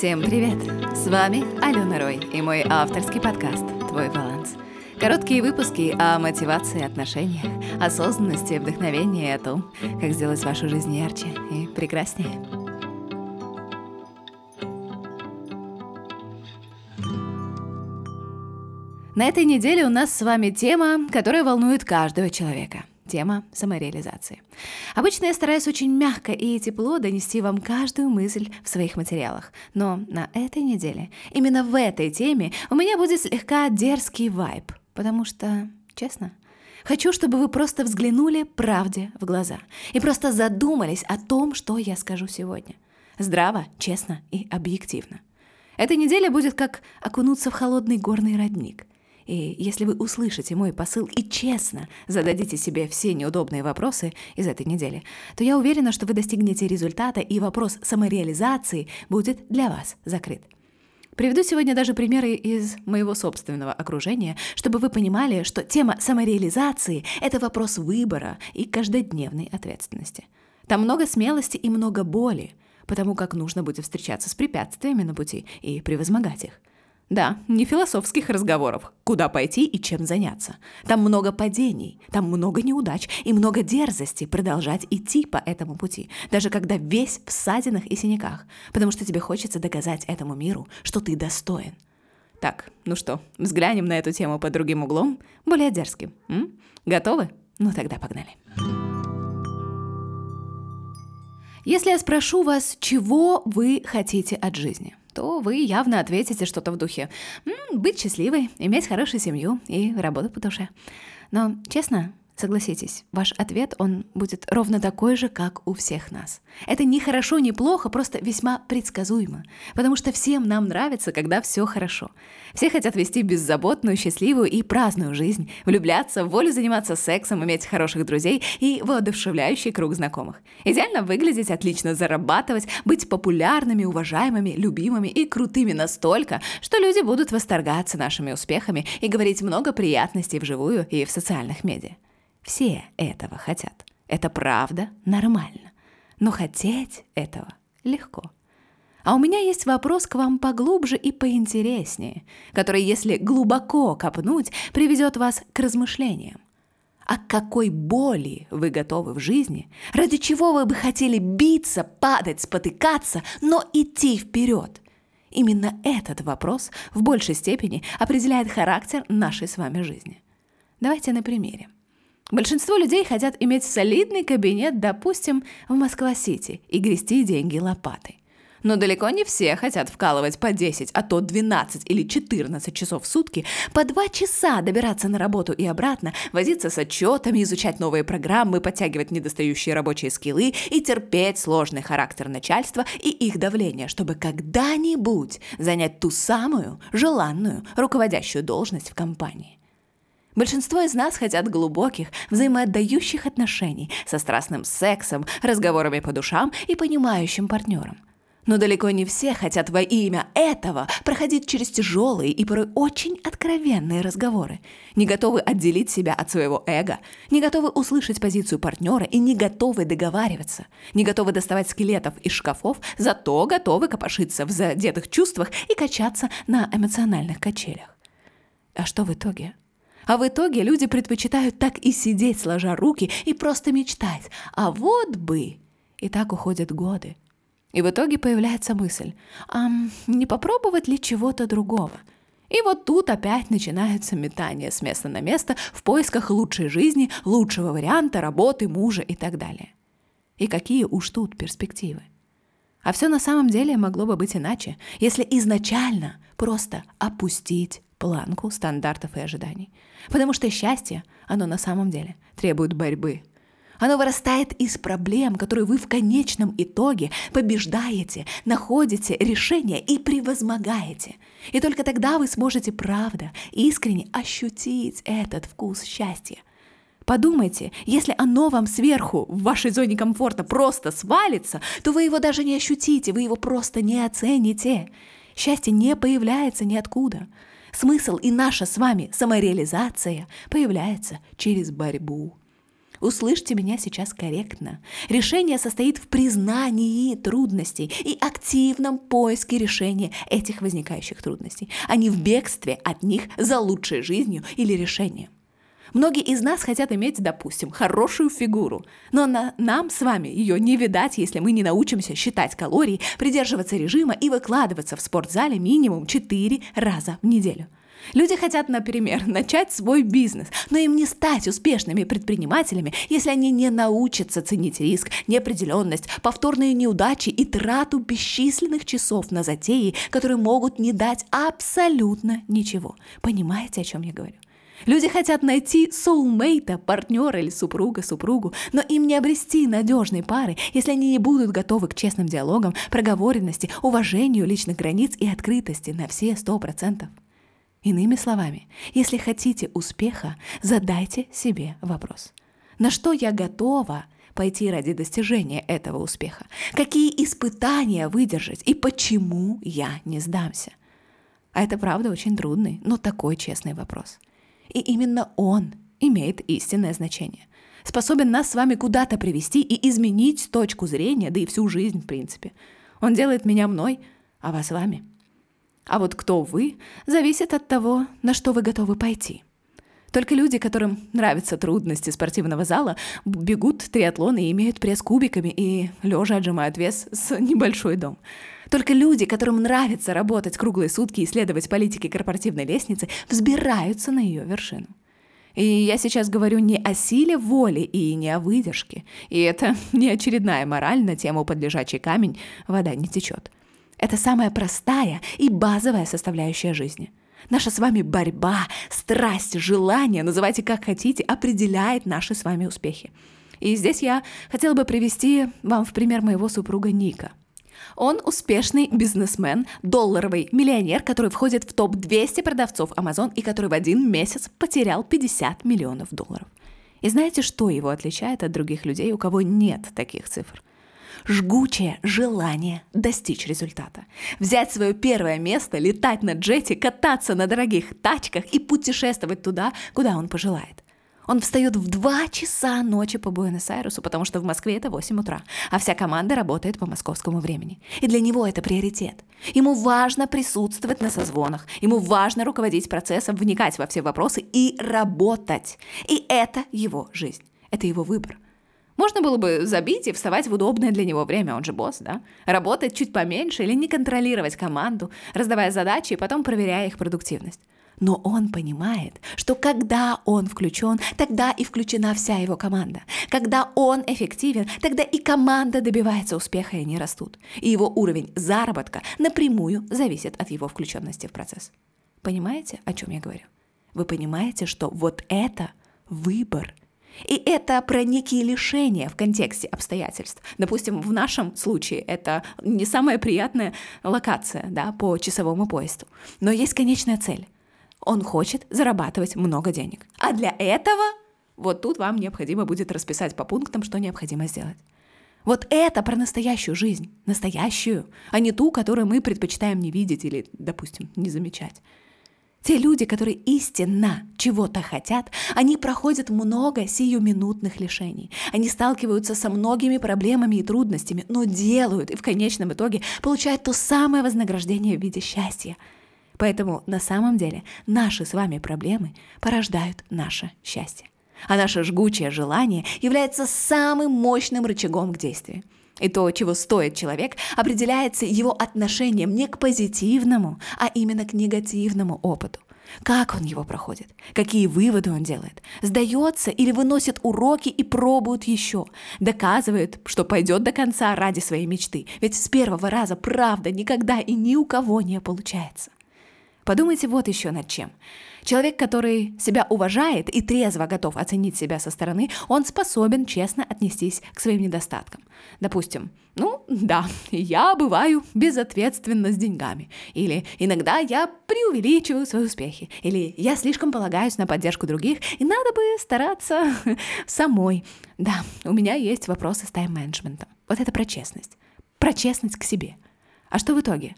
Всем привет! С вами Алена Рой и мой авторский подкаст «Твой баланс». Короткие выпуски о мотивации, отношениях, осознанности, вдохновении и о том, как сделать вашу жизнь ярче и прекраснее. На этой неделе у нас с вами тема, которая волнует каждого человека тема самореализации. Обычно я стараюсь очень мягко и тепло донести вам каждую мысль в своих материалах, но на этой неделе, именно в этой теме, у меня будет слегка дерзкий вайб, потому что, честно, Хочу, чтобы вы просто взглянули правде в глаза и просто задумались о том, что я скажу сегодня. Здраво, честно и объективно. Эта неделя будет как окунуться в холодный горный родник. И если вы услышите мой посыл и честно зададите себе все неудобные вопросы из этой недели, то я уверена, что вы достигнете результата, и вопрос самореализации будет для вас закрыт. Приведу сегодня даже примеры из моего собственного окружения, чтобы вы понимали, что тема самореализации — это вопрос выбора и каждодневной ответственности. Там много смелости и много боли, потому как нужно будет встречаться с препятствиями на пути и превозмогать их. Да, не философских разговоров, куда пойти и чем заняться. Там много падений, там много неудач и много дерзости продолжать идти по этому пути, даже когда весь в ссадинах и синяках, потому что тебе хочется доказать этому миру, что ты достоин. Так, ну что, взглянем на эту тему под другим углом, более дерзким. М? Готовы? Ну тогда погнали. Если я спрошу вас, чего вы хотите от жизни, то вы явно ответите что-то в духе «М, «быть счастливой, иметь хорошую семью и работу по душе». Но, честно, Согласитесь, ваш ответ, он будет ровно такой же, как у всех нас. Это не хорошо, не плохо, просто весьма предсказуемо. Потому что всем нам нравится, когда все хорошо. Все хотят вести беззаботную, счастливую и праздную жизнь, влюбляться, в волю заниматься сексом, иметь хороших друзей и воодушевляющий круг знакомых. Идеально выглядеть, отлично зарабатывать, быть популярными, уважаемыми, любимыми и крутыми настолько, что люди будут восторгаться нашими успехами и говорить много приятностей вживую и в социальных медиа. Все этого хотят. Это правда нормально. Но хотеть этого легко. А у меня есть вопрос к вам поглубже и поинтереснее, который, если глубоко копнуть, приведет вас к размышлениям. А какой боли вы готовы в жизни? Ради чего вы бы хотели биться, падать, спотыкаться, но идти вперед? Именно этот вопрос в большей степени определяет характер нашей с вами жизни. Давайте на примере. Большинство людей хотят иметь солидный кабинет, допустим, в Москва-Сити и грести деньги лопатой. Но далеко не все хотят вкалывать по 10, а то 12 или 14 часов в сутки, по 2 часа добираться на работу и обратно, возиться с отчетами, изучать новые программы, подтягивать недостающие рабочие скиллы и терпеть сложный характер начальства и их давление, чтобы когда-нибудь занять ту самую желанную руководящую должность в компании. Большинство из нас хотят глубоких, взаимоотдающих отношений со страстным сексом, разговорами по душам и понимающим партнером. Но далеко не все хотят во имя этого проходить через тяжелые и порой очень откровенные разговоры, не готовы отделить себя от своего эго, не готовы услышать позицию партнера и не готовы договариваться, не готовы доставать скелетов из шкафов, зато готовы копошиться в задетых чувствах и качаться на эмоциональных качелях. А что в итоге? А в итоге люди предпочитают так и сидеть, сложа руки, и просто мечтать. А вот бы! И так уходят годы. И в итоге появляется мысль, а не попробовать ли чего-то другого? И вот тут опять начинаются метания с места на место в поисках лучшей жизни, лучшего варианта, работы, мужа и так далее. И какие уж тут перспективы. А все на самом деле могло бы быть иначе, если изначально просто опустить планку стандартов и ожиданий. Потому что счастье, оно на самом деле требует борьбы. Оно вырастает из проблем, которые вы в конечном итоге побеждаете, находите решение и превозмогаете. И только тогда вы сможете правда, искренне ощутить этот вкус счастья. Подумайте, если оно вам сверху, в вашей зоне комфорта, просто свалится, то вы его даже не ощутите, вы его просто не оцените. Счастье не появляется ниоткуда. Смысл и наша с вами самореализация появляется через борьбу. Услышьте меня сейчас корректно. Решение состоит в признании трудностей и активном поиске решения этих возникающих трудностей, а не в бегстве от них за лучшей жизнью или решением. Многие из нас хотят иметь, допустим, хорошую фигуру, но на, нам с вами ее не видать, если мы не научимся считать калории, придерживаться режима и выкладываться в спортзале минимум 4 раза в неделю. Люди хотят, например, начать свой бизнес, но им не стать успешными предпринимателями, если они не научатся ценить риск, неопределенность, повторные неудачи и трату бесчисленных часов на затеи, которые могут не дать абсолютно ничего. Понимаете, о чем я говорю? Люди хотят найти соулмейта, партнера или супруга, супругу, но им не обрести надежной пары, если они не будут готовы к честным диалогам, проговоренности, уважению личных границ и открытости на все сто процентов. Иными словами, если хотите успеха, задайте себе вопрос. На что я готова пойти ради достижения этого успеха? Какие испытания выдержать и почему я не сдамся? А это правда очень трудный, но такой честный вопрос. И именно он имеет истинное значение. Способен нас с вами куда-то привести и изменить точку зрения, да и всю жизнь, в принципе. Он делает меня мной, а вас вами. А вот кто вы, зависит от того, на что вы готовы пойти. Только люди, которым нравятся трудности спортивного зала, бегут триатлоны и имеют пресс кубиками и лежа отжимают вес с небольшой дом. Только люди, которым нравится работать круглые сутки и исследовать политики корпоративной лестницы, взбираются на ее вершину. И я сейчас говорю не о силе воли и не о выдержке. И это не очередная мораль на тему «под лежачий камень вода не течет». Это самая простая и базовая составляющая жизни. Наша с вами борьба, страсть, желание, называйте как хотите, определяет наши с вами успехи. И здесь я хотела бы привести вам в пример моего супруга Ника. Он успешный бизнесмен, долларовый миллионер, который входит в топ-200 продавцов Amazon и который в один месяц потерял 50 миллионов долларов. И знаете, что его отличает от других людей, у кого нет таких цифр? Жгучее желание достичь результата. Взять свое первое место, летать на джете, кататься на дорогих тачках и путешествовать туда, куда он пожелает. Он встает в 2 часа ночи по Буэнос-Айресу, потому что в Москве это 8 утра, а вся команда работает по московскому времени. И для него это приоритет. Ему важно присутствовать на созвонах, ему важно руководить процессом, вникать во все вопросы и работать. И это его жизнь, это его выбор – можно было бы забить и вставать в удобное для него время, он же босс, да? Работать чуть поменьше или не контролировать команду, раздавая задачи и потом проверяя их продуктивность. Но он понимает, что когда он включен, тогда и включена вся его команда. Когда он эффективен, тогда и команда добивается успеха, и они растут. И его уровень заработка напрямую зависит от его включенности в процесс. Понимаете, о чем я говорю? Вы понимаете, что вот это выбор и это про некие лишения в контексте обстоятельств. Допустим, в нашем случае это не самая приятная локация да, по часовому поезду. Но есть конечная цель. Он хочет зарабатывать много денег. А для этого вот тут вам необходимо будет расписать по пунктам, что необходимо сделать. Вот это про настоящую жизнь, настоящую, а не ту, которую мы предпочитаем не видеть или, допустим, не замечать. Те люди, которые истинно чего-то хотят, они проходят много сиюминутных лишений. Они сталкиваются со многими проблемами и трудностями, но делают и в конечном итоге получают то самое вознаграждение в виде счастья. Поэтому на самом деле наши с вами проблемы порождают наше счастье. А наше жгучее желание является самым мощным рычагом к действию. И то, чего стоит человек, определяется его отношением не к позитивному, а именно к негативному опыту. Как он его проходит? Какие выводы он делает? Сдается или выносит уроки и пробует еще? Доказывает, что пойдет до конца ради своей мечты. Ведь с первого раза правда никогда и ни у кого не получается. Подумайте вот еще над чем. Человек, который себя уважает и трезво готов оценить себя со стороны, он способен честно отнестись к своим недостаткам. Допустим, ну да, я бываю безответственна с деньгами. Или иногда я преувеличиваю свои успехи. Или я слишком полагаюсь на поддержку других, и надо бы стараться самой. Да, у меня есть вопросы с тайм-менеджментом. Вот это про честность. Про честность к себе. А что в итоге?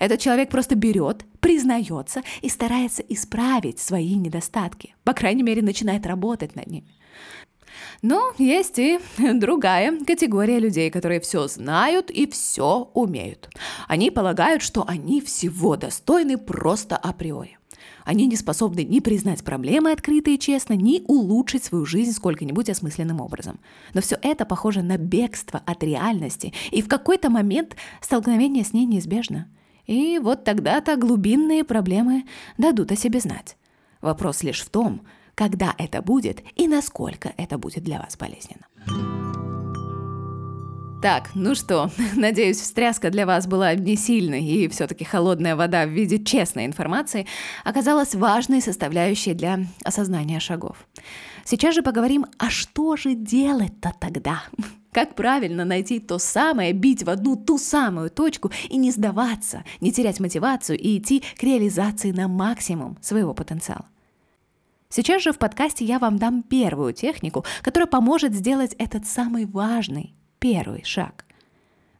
Этот человек просто берет, признается и старается исправить свои недостатки. По крайней мере, начинает работать над ними. Но есть и другая категория людей, которые все знают и все умеют. Они полагают, что они всего достойны просто априори. Они не способны ни признать проблемы открыто и честно, ни улучшить свою жизнь сколько-нибудь осмысленным образом. Но все это похоже на бегство от реальности, и в какой-то момент столкновение с ней неизбежно. И вот тогда-то глубинные проблемы дадут о себе знать. Вопрос лишь в том, когда это будет и насколько это будет для вас болезненно. Так, ну что, надеюсь, встряска для вас была не сильной, и все-таки холодная вода в виде честной информации оказалась важной составляющей для осознания шагов. Сейчас же поговорим, а что же делать-то тогда? Как правильно найти то самое, бить в одну ту самую точку и не сдаваться, не терять мотивацию и идти к реализации на максимум своего потенциала. Сейчас же в подкасте я вам дам первую технику, которая поможет сделать этот самый важный первый шаг.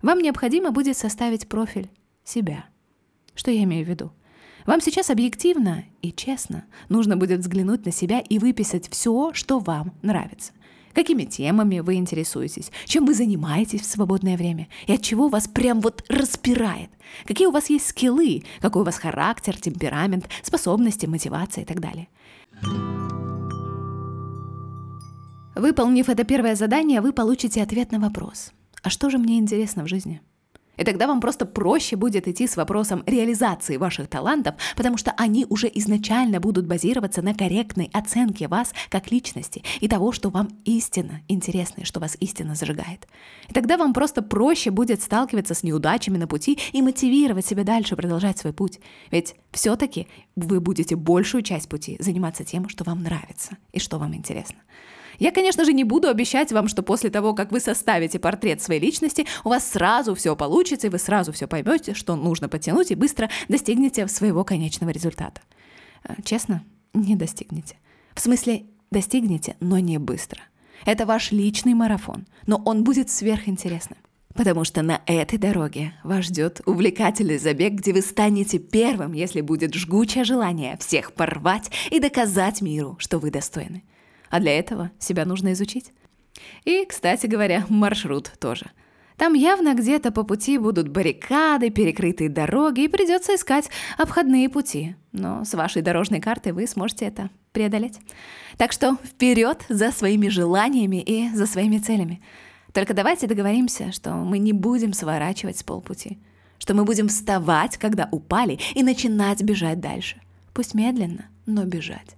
Вам необходимо будет составить профиль себя. Что я имею в виду? Вам сейчас объективно и честно нужно будет взглянуть на себя и выписать все, что вам нравится. Какими темами вы интересуетесь, чем вы занимаетесь в свободное время и от чего вас прям вот распирает. Какие у вас есть скиллы, какой у вас характер, темперамент, способности, мотивация и так далее. Выполнив это первое задание, вы получите ответ на вопрос. А что же мне интересно в жизни? И тогда вам просто проще будет идти с вопросом реализации ваших талантов, потому что они уже изначально будут базироваться на корректной оценке вас как личности и того, что вам истинно интересно, и что вас истинно зажигает. И тогда вам просто проще будет сталкиваться с неудачами на пути и мотивировать себя дальше продолжать свой путь. Ведь все-таки вы будете большую часть пути заниматься тем, что вам нравится и что вам интересно. Я, конечно же, не буду обещать вам, что после того, как вы составите портрет своей личности, у вас сразу все получится, и вы сразу все поймете, что нужно подтянуть, и быстро достигнете своего конечного результата. Э, честно, не достигнете. В смысле, достигнете, но не быстро. Это ваш личный марафон, но он будет сверхинтересным. Потому что на этой дороге вас ждет увлекательный забег, где вы станете первым, если будет жгучее желание всех порвать и доказать миру, что вы достойны. А для этого себя нужно изучить. И, кстати говоря, маршрут тоже. Там явно где-то по пути будут баррикады, перекрытые дороги, и придется искать обходные пути. Но с вашей дорожной картой вы сможете это преодолеть. Так что вперед за своими желаниями и за своими целями. Только давайте договоримся, что мы не будем сворачивать с полпути, что мы будем вставать, когда упали, и начинать бежать дальше. Пусть медленно, но бежать.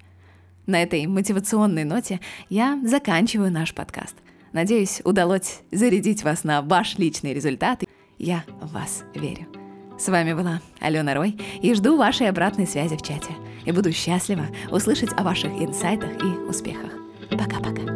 На этой мотивационной ноте я заканчиваю наш подкаст. Надеюсь, удалось зарядить вас на ваш личный результат. Я в вас верю. С вами была Алена Рой и жду вашей обратной связи в чате. И буду счастлива услышать о ваших инсайтах и успехах. Пока-пока.